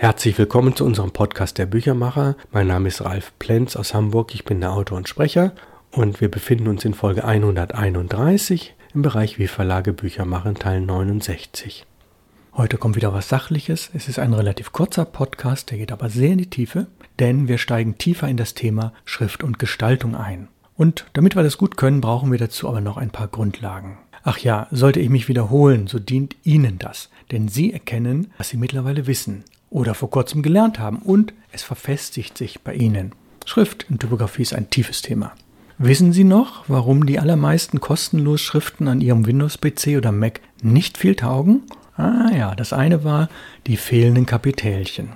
Herzlich willkommen zu unserem Podcast der Büchermacher. Mein Name ist Ralf Plenz aus Hamburg. Ich bin der Autor und Sprecher und wir befinden uns in Folge 131 im Bereich Wie Verlage Bücher machen, Teil 69. Heute kommt wieder was Sachliches. Es ist ein relativ kurzer Podcast, der geht aber sehr in die Tiefe, denn wir steigen tiefer in das Thema Schrift und Gestaltung ein. Und damit wir das gut können, brauchen wir dazu aber noch ein paar Grundlagen. Ach ja, sollte ich mich wiederholen, so dient Ihnen das, denn Sie erkennen, was Sie mittlerweile wissen oder vor kurzem gelernt haben und es verfestigt sich bei Ihnen. Schrift in Typografie ist ein tiefes Thema. Wissen Sie noch, warum die allermeisten kostenlos Schriften an Ihrem Windows-PC oder Mac nicht viel taugen? Ah ja, das eine war die fehlenden Kapitälchen.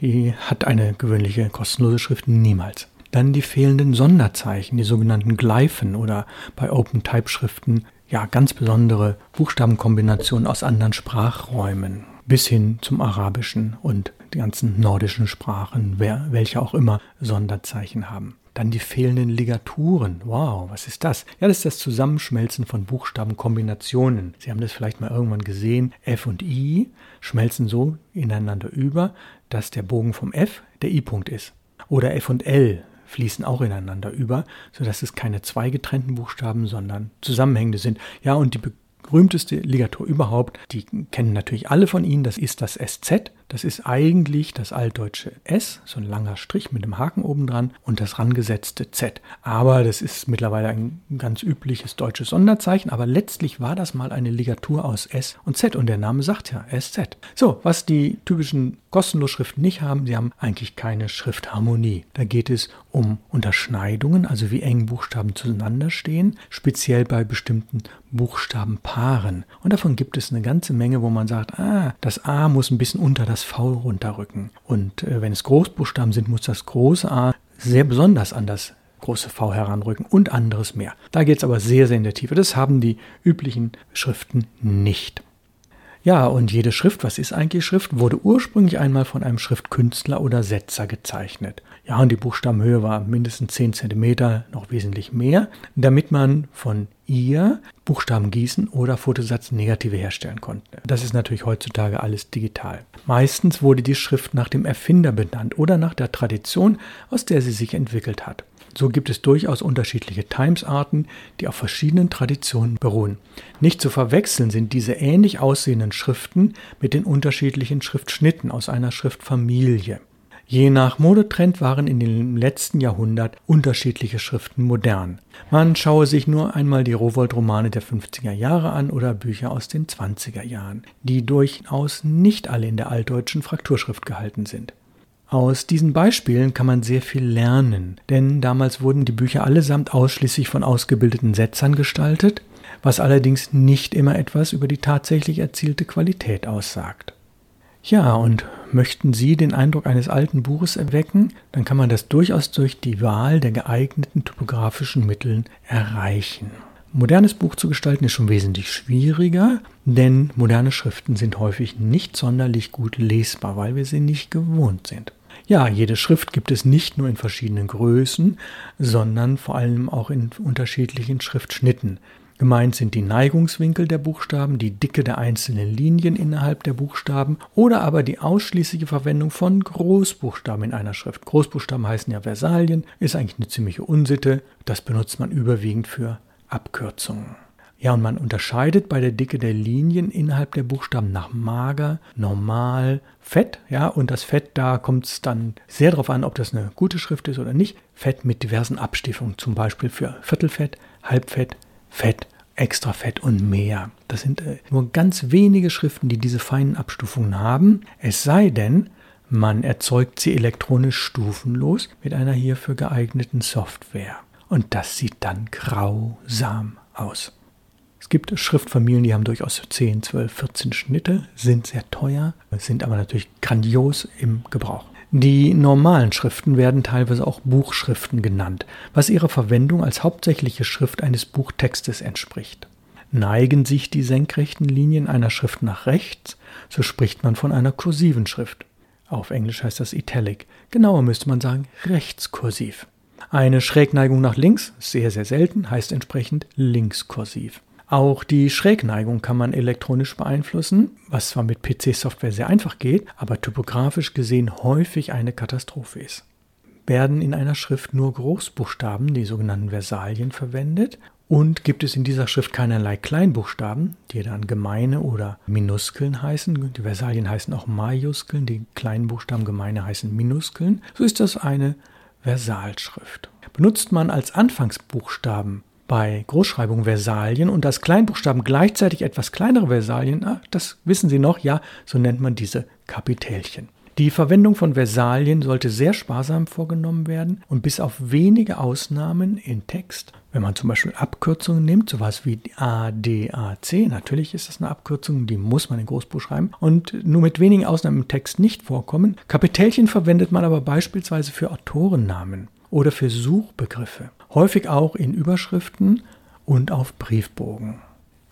Die hat eine gewöhnliche kostenlose Schrift niemals. Dann die fehlenden Sonderzeichen, die sogenannten Gleifen oder bei OpenType-Schriften ja ganz besondere Buchstabenkombinationen aus anderen Sprachräumen bis hin zum Arabischen und die ganzen nordischen Sprachen, wer, welche auch immer Sonderzeichen haben. Dann die fehlenden Ligaturen. Wow, was ist das? Ja, das ist das Zusammenschmelzen von Buchstabenkombinationen. Sie haben das vielleicht mal irgendwann gesehen. F und I schmelzen so ineinander über, dass der Bogen vom F der I-Punkt ist. Oder F und L fließen auch ineinander über, sodass es keine zwei getrennten Buchstaben, sondern zusammenhängende sind. Ja, und die berühmteste Ligatur überhaupt, die kennen natürlich alle von Ihnen, das ist das SZ. Das ist eigentlich das altdeutsche S, so ein langer Strich mit einem Haken oben dran und das rangesetzte Z. Aber das ist mittlerweile ein ganz übliches deutsches Sonderzeichen, aber letztlich war das mal eine Ligatur aus S und Z und der Name sagt ja SZ. So, was die typischen kostenlos Schriften nicht haben, sie haben eigentlich keine Schriftharmonie. Da geht es um Unterschneidungen, also wie eng Buchstaben zueinander stehen, speziell bei bestimmten Buchstabenpaaren. Und davon gibt es eine ganze Menge, wo man sagt, ah, das A muss ein bisschen unter das V runterrücken. Und äh, wenn es Großbuchstaben sind, muss das große A sehr besonders an das große V heranrücken und anderes mehr. Da geht es aber sehr, sehr in der Tiefe. Das haben die üblichen Schriften nicht. Ja, und jede Schrift, was ist eigentlich Schrift, wurde ursprünglich einmal von einem Schriftkünstler oder Setzer gezeichnet. Ja, und die Buchstabenhöhe war mindestens 10 cm, noch wesentlich mehr, damit man von ihr Buchstaben gießen oder Fotosatz Negative herstellen konnte. Das ist natürlich heutzutage alles digital. Meistens wurde die Schrift nach dem Erfinder benannt oder nach der Tradition, aus der sie sich entwickelt hat. So gibt es durchaus unterschiedliche Times-Arten, die auf verschiedenen Traditionen beruhen. Nicht zu verwechseln sind diese ähnlich aussehenden Schriften mit den unterschiedlichen Schriftschnitten aus einer Schriftfamilie. Je nach Modetrend waren in dem letzten Jahrhundert unterschiedliche Schriften modern. Man schaue sich nur einmal die Rowold-Romane der 50er Jahre an oder Bücher aus den 20er Jahren, die durchaus nicht alle in der altdeutschen Frakturschrift gehalten sind. Aus diesen Beispielen kann man sehr viel lernen, denn damals wurden die Bücher allesamt ausschließlich von ausgebildeten Setzern gestaltet, was allerdings nicht immer etwas über die tatsächlich erzielte Qualität aussagt. Ja, und möchten Sie den Eindruck eines alten Buches erwecken, dann kann man das durchaus durch die Wahl der geeigneten typografischen Mittel erreichen. Modernes Buch zu gestalten ist schon wesentlich schwieriger, denn moderne Schriften sind häufig nicht sonderlich gut lesbar, weil wir sie nicht gewohnt sind. Ja, jede Schrift gibt es nicht nur in verschiedenen Größen, sondern vor allem auch in unterschiedlichen Schriftschnitten. Gemeint sind die Neigungswinkel der Buchstaben, die Dicke der einzelnen Linien innerhalb der Buchstaben oder aber die ausschließliche Verwendung von Großbuchstaben in einer Schrift. Großbuchstaben heißen ja Versalien, ist eigentlich eine ziemliche Unsitte. Das benutzt man überwiegend für Abkürzungen. Ja, und man unterscheidet bei der Dicke der Linien innerhalb der Buchstaben nach mager, normal, fett. Ja, und das Fett, da kommt es dann sehr darauf an, ob das eine gute Schrift ist oder nicht. Fett mit diversen Abstufungen, zum Beispiel für Viertelfett, Halbfett, Fett, Extrafett und mehr. Das sind äh, nur ganz wenige Schriften, die diese feinen Abstufungen haben. Es sei denn, man erzeugt sie elektronisch stufenlos mit einer hierfür geeigneten Software. Und das sieht dann grausam aus. Es gibt Schriftfamilien, die haben durchaus 10, 12, 14 Schnitte, sind sehr teuer, sind aber natürlich grandios im Gebrauch. Die normalen Schriften werden teilweise auch Buchschriften genannt, was ihrer Verwendung als hauptsächliche Schrift eines Buchtextes entspricht. Neigen sich die senkrechten Linien einer Schrift nach rechts, so spricht man von einer kursiven Schrift. Auf Englisch heißt das Italic. Genauer müsste man sagen rechtskursiv. Eine Schrägneigung nach links, sehr, sehr selten, heißt entsprechend linkskursiv. Auch die Schrägneigung kann man elektronisch beeinflussen, was zwar mit PC-Software sehr einfach geht, aber typografisch gesehen häufig eine Katastrophe ist. Werden in einer Schrift nur Großbuchstaben, die sogenannten Versalien, verwendet und gibt es in dieser Schrift keinerlei Kleinbuchstaben, die dann gemeine oder Minuskeln heißen, die Versalien heißen auch Majuskeln, die kleinen Buchstaben gemeine heißen Minuskeln, so ist das eine Versalschrift. Benutzt man als Anfangsbuchstaben bei Großschreibung Versalien und als Kleinbuchstaben gleichzeitig etwas kleinere Versalien, ah, das wissen Sie noch, ja, so nennt man diese Kapitälchen. Die Verwendung von Versalien sollte sehr sparsam vorgenommen werden und bis auf wenige Ausnahmen in Text, wenn man zum Beispiel Abkürzungen nimmt, sowas wie ADAC, natürlich ist das eine Abkürzung, die muss man in Großbuch schreiben und nur mit wenigen Ausnahmen im Text nicht vorkommen. Kapitälchen verwendet man aber beispielsweise für Autorennamen oder für Suchbegriffe, häufig auch in Überschriften und auf Briefbogen.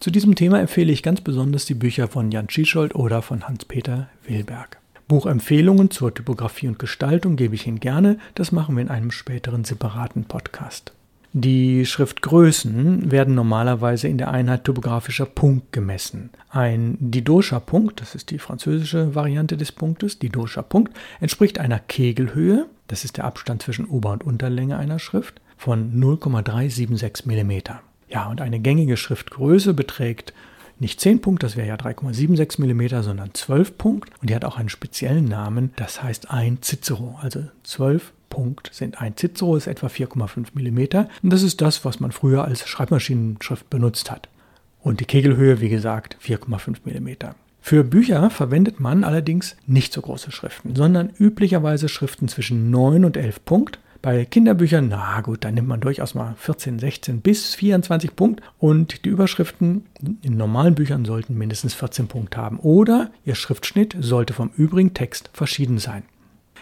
Zu diesem Thema empfehle ich ganz besonders die Bücher von Jan Schiescholdt oder von Hans-Peter Wilberg. Buchempfehlungen zur Typografie und Gestaltung gebe ich Ihnen gerne, das machen wir in einem späteren separaten Podcast. Die Schriftgrößen werden normalerweise in der Einheit typografischer Punkt gemessen. Ein Didoscher-Punkt, das ist die französische Variante des Punktes, Didoscher-Punkt, entspricht einer Kegelhöhe, das ist der Abstand zwischen Ober- und Unterlänge einer Schrift, von 0,376 mm. Ja, und eine gängige Schriftgröße beträgt nicht 10 Punkt, das wäre ja 3,76 mm, sondern 12 Punkt. Und die hat auch einen speziellen Namen, das heißt ein Cicero. Also 12 Punkt sind ein Cicero, ist etwa 4,5 mm. Und das ist das, was man früher als Schreibmaschinenschrift benutzt hat. Und die Kegelhöhe, wie gesagt, 4,5 mm. Für Bücher verwendet man allerdings nicht so große Schriften, sondern üblicherweise Schriften zwischen 9 und 11 Punkt bei Kinderbüchern, na gut, da nimmt man durchaus mal 14, 16 bis 24 Punkt und die Überschriften in normalen Büchern sollten mindestens 14 Punkt haben oder ihr Schriftschnitt sollte vom übrigen Text verschieden sein.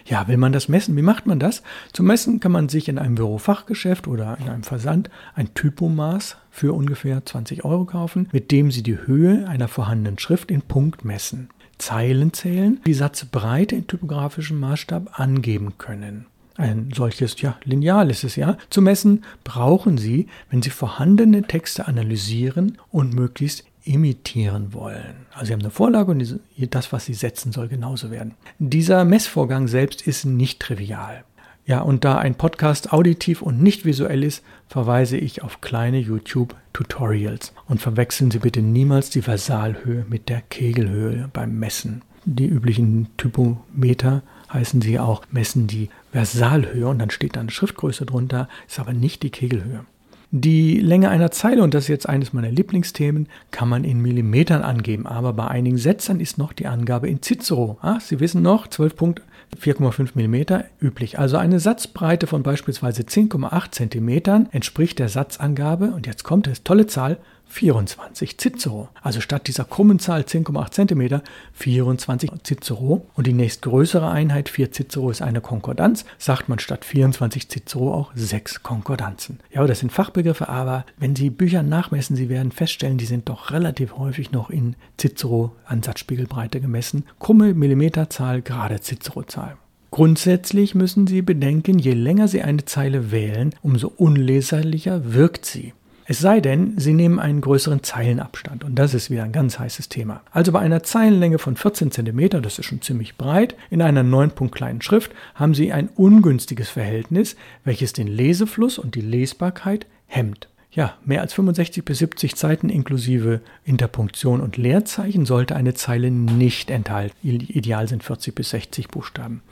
Ja, will man das messen? Wie macht man das? Zum Messen kann man sich in einem Bürofachgeschäft oder in einem Versand ein Typomaß für ungefähr 20 Euro kaufen, mit dem Sie die Höhe einer vorhandenen Schrift in Punkt messen. Zeilen zählen, die Satzbreite in typografischem Maßstab angeben können ein solches ja, Lineal ist es ja, zu messen, brauchen Sie, wenn Sie vorhandene Texte analysieren und möglichst imitieren wollen. Also Sie haben eine Vorlage und das, was Sie setzen, soll genauso werden. Dieser Messvorgang selbst ist nicht trivial. Ja, und da ein Podcast auditiv und nicht visuell ist, verweise ich auf kleine YouTube-Tutorials. Und verwechseln Sie bitte niemals die Versalhöhe mit der Kegelhöhe beim Messen. Die üblichen Typometer heißen sie auch, messen die Versalhöhe und dann steht da eine Schriftgröße drunter, ist aber nicht die Kegelhöhe. Die Länge einer Zeile, und das ist jetzt eines meiner Lieblingsthemen, kann man in Millimetern angeben, aber bei einigen Sätzen ist noch die Angabe in Cicero. Ah, Sie wissen noch, 12 Punkt 4,5 mm üblich. Also eine Satzbreite von beispielsweise 10,8 cm entspricht der Satzangabe, und jetzt kommt es, tolle Zahl, 24 Cicero. Also statt dieser krummen Zahl 10,8 cm 24 Cicero. Und die nächstgrößere Einheit 4 Cicero ist eine Konkordanz. Sagt man statt 24 Cicero auch 6 Konkordanzen. Ja, das sind Fachbegriffe, aber wenn Sie Bücher nachmessen, Sie werden feststellen, die sind doch relativ häufig noch in Cicero Ansatzspiegelbreite gemessen. Krumme Millimeterzahl, gerade Cicero-Zahl. Grundsätzlich müssen Sie bedenken, je länger Sie eine Zeile wählen, umso unleserlicher wirkt sie. Es sei denn, Sie nehmen einen größeren Zeilenabstand und das ist wieder ein ganz heißes Thema. Also bei einer Zeilenlänge von 14 cm, das ist schon ziemlich breit, in einer 9 Punkt kleinen Schrift haben Sie ein ungünstiges Verhältnis, welches den Lesefluss und die Lesbarkeit hemmt. Ja, mehr als 65 bis 70 Seiten inklusive Interpunktion und Leerzeichen sollte eine Zeile nicht enthalten. Ideal sind 40 bis 60 Buchstaben.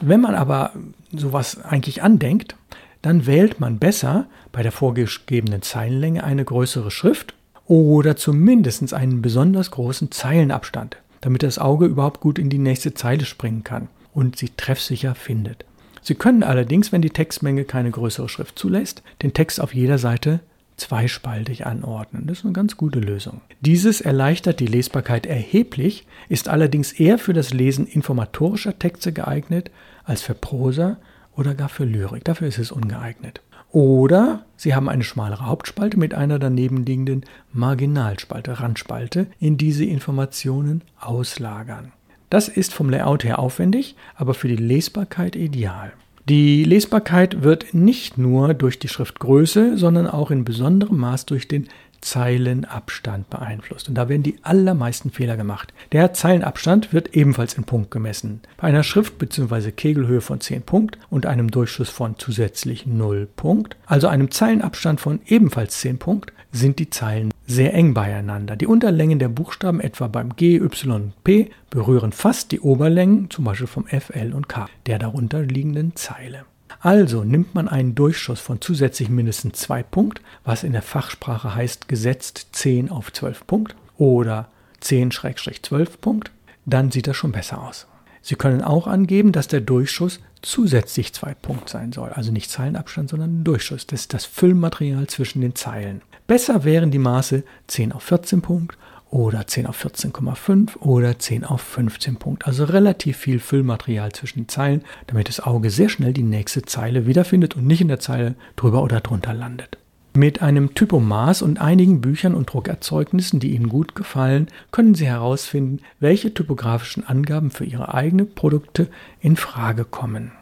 Wenn man aber sowas eigentlich andenkt, dann wählt man besser bei der vorgegebenen Zeilenlänge eine größere Schrift oder zumindest einen besonders großen Zeilenabstand, damit das Auge überhaupt gut in die nächste Zeile springen kann und sie treffsicher findet. Sie können allerdings, wenn die Textmenge keine größere Schrift zulässt, den Text auf jeder Seite zweispaltig anordnen. Das ist eine ganz gute Lösung. Dieses erleichtert die Lesbarkeit erheblich, ist allerdings eher für das Lesen informatorischer Texte geeignet als für Prosa oder gar für Lyrik. Dafür ist es ungeeignet. Oder Sie haben eine schmalere Hauptspalte mit einer daneben liegenden Marginalspalte, Randspalte, in die Sie Informationen auslagern. Das ist vom Layout her aufwendig, aber für die Lesbarkeit ideal. Die Lesbarkeit wird nicht nur durch die Schriftgröße, sondern auch in besonderem Maß durch den Zeilenabstand beeinflusst. Und da werden die allermeisten Fehler gemacht. Der Zeilenabstand wird ebenfalls in Punkt gemessen. Bei einer Schrift bzw. Kegelhöhe von 10 Punkt und einem Durchschuss von zusätzlich 0 Punkt, also einem Zeilenabstand von ebenfalls 10 Punkt, sind die Zeilen sehr eng beieinander. Die Unterlängen der Buchstaben etwa beim G, Y, P berühren fast die Oberlängen, zum Beispiel vom F, L und K, der darunter liegenden Zeile. Also nimmt man einen Durchschuss von zusätzlich mindestens 2 Punkt, was in der Fachsprache heißt gesetzt 10 auf 12 Punkt oder 10-12 Punkt, dann sieht das schon besser aus. Sie können auch angeben, dass der Durchschuss zusätzlich 2 Punkt sein soll. Also nicht Zeilenabstand, sondern Durchschuss. Das ist das Füllmaterial zwischen den Zeilen. Besser wären die Maße 10 auf 14 Punkt oder 10 auf 14,5 oder 10 auf 15 Punkt. Also relativ viel Füllmaterial zwischen den Zeilen, damit das Auge sehr schnell die nächste Zeile wiederfindet und nicht in der Zeile drüber oder drunter landet. Mit einem Typomaß und einigen Büchern und Druckerzeugnissen, die Ihnen gut gefallen, können Sie herausfinden, welche typografischen Angaben für Ihre eigenen Produkte in Frage kommen.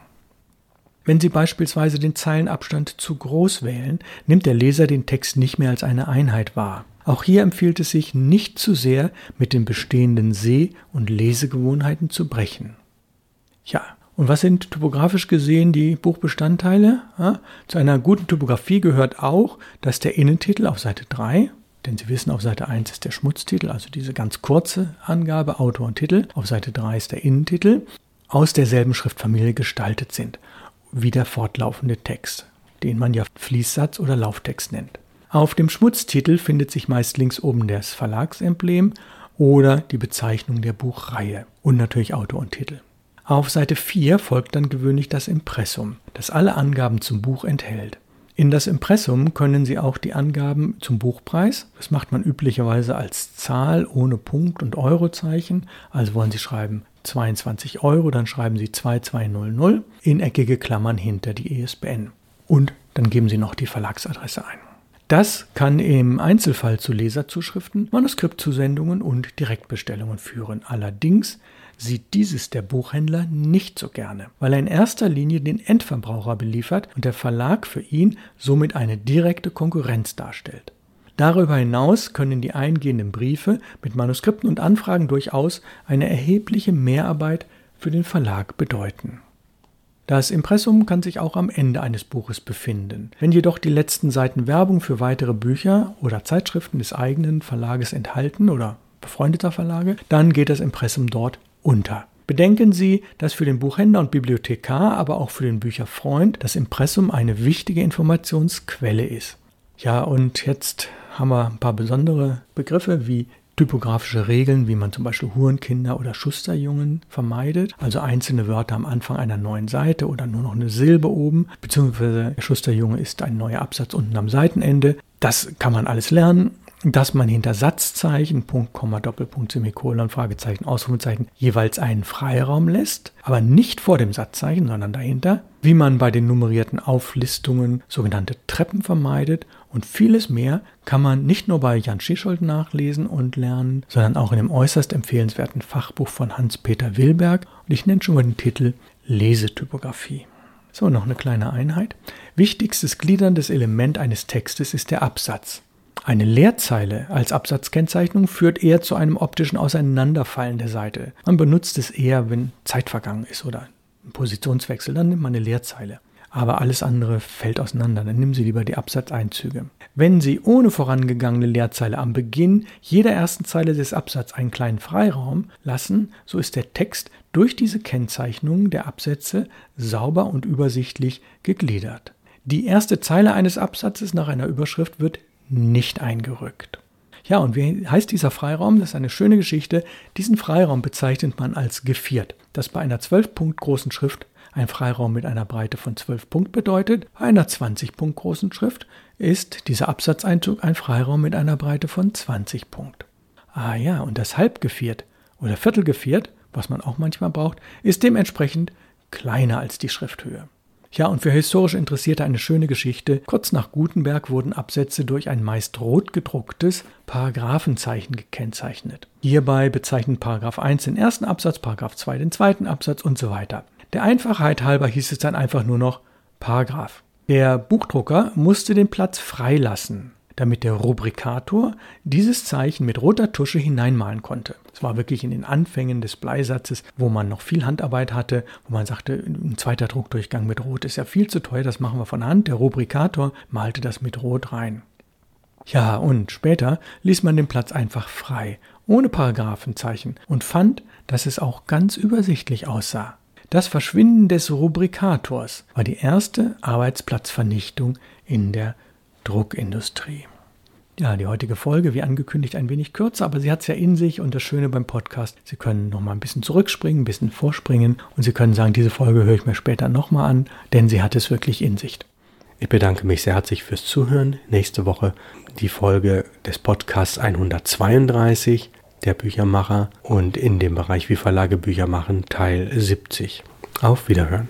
Wenn Sie beispielsweise den Zeilenabstand zu groß wählen, nimmt der Leser den Text nicht mehr als eine Einheit wahr. Auch hier empfiehlt es sich, nicht zu sehr mit den bestehenden Seh- und Lesegewohnheiten zu brechen. Ja, und was sind typografisch gesehen die Buchbestandteile? Ja, zu einer guten Typografie gehört auch, dass der Innentitel auf Seite 3, denn Sie wissen, auf Seite 1 ist der Schmutztitel, also diese ganz kurze Angabe, Autor und Titel, auf Seite 3 ist der Innentitel, aus derselben Schriftfamilie gestaltet sind, wie der fortlaufende Text, den man ja Fließsatz oder Lauftext nennt. Auf dem Schmutztitel findet sich meist links oben das Verlagsemblem oder die Bezeichnung der Buchreihe und natürlich Autor und Titel. Auf Seite 4 folgt dann gewöhnlich das Impressum, das alle Angaben zum Buch enthält. In das Impressum können Sie auch die Angaben zum Buchpreis, das macht man üblicherweise als Zahl ohne Punkt und Eurozeichen, also wollen Sie schreiben 22 Euro, dann schreiben Sie 2200 in eckige Klammern hinter die ESBN. Und dann geben Sie noch die Verlagsadresse ein. Das kann im Einzelfall zu Leserzuschriften, Manuskriptzusendungen und Direktbestellungen führen. Allerdings sieht dieses der Buchhändler nicht so gerne, weil er in erster Linie den Endverbraucher beliefert und der Verlag für ihn somit eine direkte Konkurrenz darstellt. Darüber hinaus können die eingehenden Briefe mit Manuskripten und Anfragen durchaus eine erhebliche Mehrarbeit für den Verlag bedeuten. Das Impressum kann sich auch am Ende eines Buches befinden. Wenn jedoch die letzten Seiten Werbung für weitere Bücher oder Zeitschriften des eigenen Verlages enthalten oder befreundeter Verlage, dann geht das Impressum dort unter. Bedenken Sie, dass für den Buchhändler und Bibliothekar, aber auch für den Bücherfreund das Impressum eine wichtige Informationsquelle ist. Ja, und jetzt haben wir ein paar besondere Begriffe wie typografische Regeln, wie man zum Beispiel Hurenkinder oder Schusterjungen vermeidet, also einzelne Wörter am Anfang einer neuen Seite oder nur noch eine Silbe oben, beziehungsweise Schusterjunge ist ein neuer Absatz unten am Seitenende. Das kann man alles lernen dass man hinter Satzzeichen, Punkt, Komma, Doppelpunkt, Semikolon, Fragezeichen, Ausrufezeichen jeweils einen Freiraum lässt, aber nicht vor dem Satzzeichen, sondern dahinter, wie man bei den nummerierten Auflistungen sogenannte Treppen vermeidet und vieles mehr kann man nicht nur bei Jan Schischold nachlesen und lernen, sondern auch in dem äußerst empfehlenswerten Fachbuch von Hans-Peter Wilberg und ich nenne schon mal den Titel Lesetypografie. So, noch eine kleine Einheit. Wichtigstes gliederndes Element eines Textes ist der Absatz. Eine Leerzeile als Absatzkennzeichnung führt eher zu einem optischen Auseinanderfallen der Seite. Man benutzt es eher, wenn Zeit vergangen ist oder ein Positionswechsel, dann nimmt man eine Leerzeile. Aber alles andere fällt auseinander, dann nehmen Sie lieber die Absatzeinzüge. Wenn Sie ohne vorangegangene Leerzeile am Beginn jeder ersten Zeile des Absatzes einen kleinen Freiraum lassen, so ist der Text durch diese Kennzeichnung der Absätze sauber und übersichtlich gegliedert. Die erste Zeile eines Absatzes nach einer Überschrift wird nicht eingerückt. Ja, und wie heißt dieser Freiraum? Das ist eine schöne Geschichte. Diesen Freiraum bezeichnet man als geviert, das bei einer 12 Punkt großen Schrift ein Freiraum mit einer Breite von 12 Punkt bedeutet. Bei einer 20 Punkt großen Schrift ist dieser Absatzeinzug ein Freiraum mit einer Breite von 20 Punkt. Ah ja, und das Halbgeviert oder Viertelgeviert, was man auch manchmal braucht, ist dementsprechend kleiner als die Schrifthöhe. Ja, und für historisch Interessierte eine schöne Geschichte. Kurz nach Gutenberg wurden Absätze durch ein meist rot gedrucktes Paragraphenzeichen gekennzeichnet. Hierbei bezeichnet Paragraph 1 den ersten Absatz, Paragraph 2 den zweiten Absatz und so weiter. Der Einfachheit halber hieß es dann einfach nur noch Paragraph. Der Buchdrucker musste den Platz freilassen. damit der Rubrikator dieses Zeichen mit roter Tusche hineinmalen konnte. Es war wirklich in den Anfängen des Bleisatzes, wo man noch viel Handarbeit hatte, wo man sagte, ein zweiter Druckdurchgang mit Rot ist ja viel zu teuer, das machen wir von Hand. Der Rubrikator malte das mit Rot rein. Ja, und später ließ man den Platz einfach frei, ohne Paragraphenzeichen und fand, dass es auch ganz übersichtlich aussah. Das Verschwinden des Rubrikators war die erste Arbeitsplatzvernichtung in der Druckindustrie. Ja, die heutige Folge, wie angekündigt, ein wenig kürzer, aber sie hat es ja in sich und das Schöne beim Podcast, Sie können noch mal ein bisschen zurückspringen, ein bisschen vorspringen und Sie können sagen, diese Folge höre ich mir später nochmal an, denn sie hat es wirklich in sich. Ich bedanke mich sehr herzlich fürs Zuhören. Nächste Woche die Folge des Podcasts 132 der Büchermacher und in dem Bereich Wie Verlage Bücher machen Teil 70. Auf Wiederhören.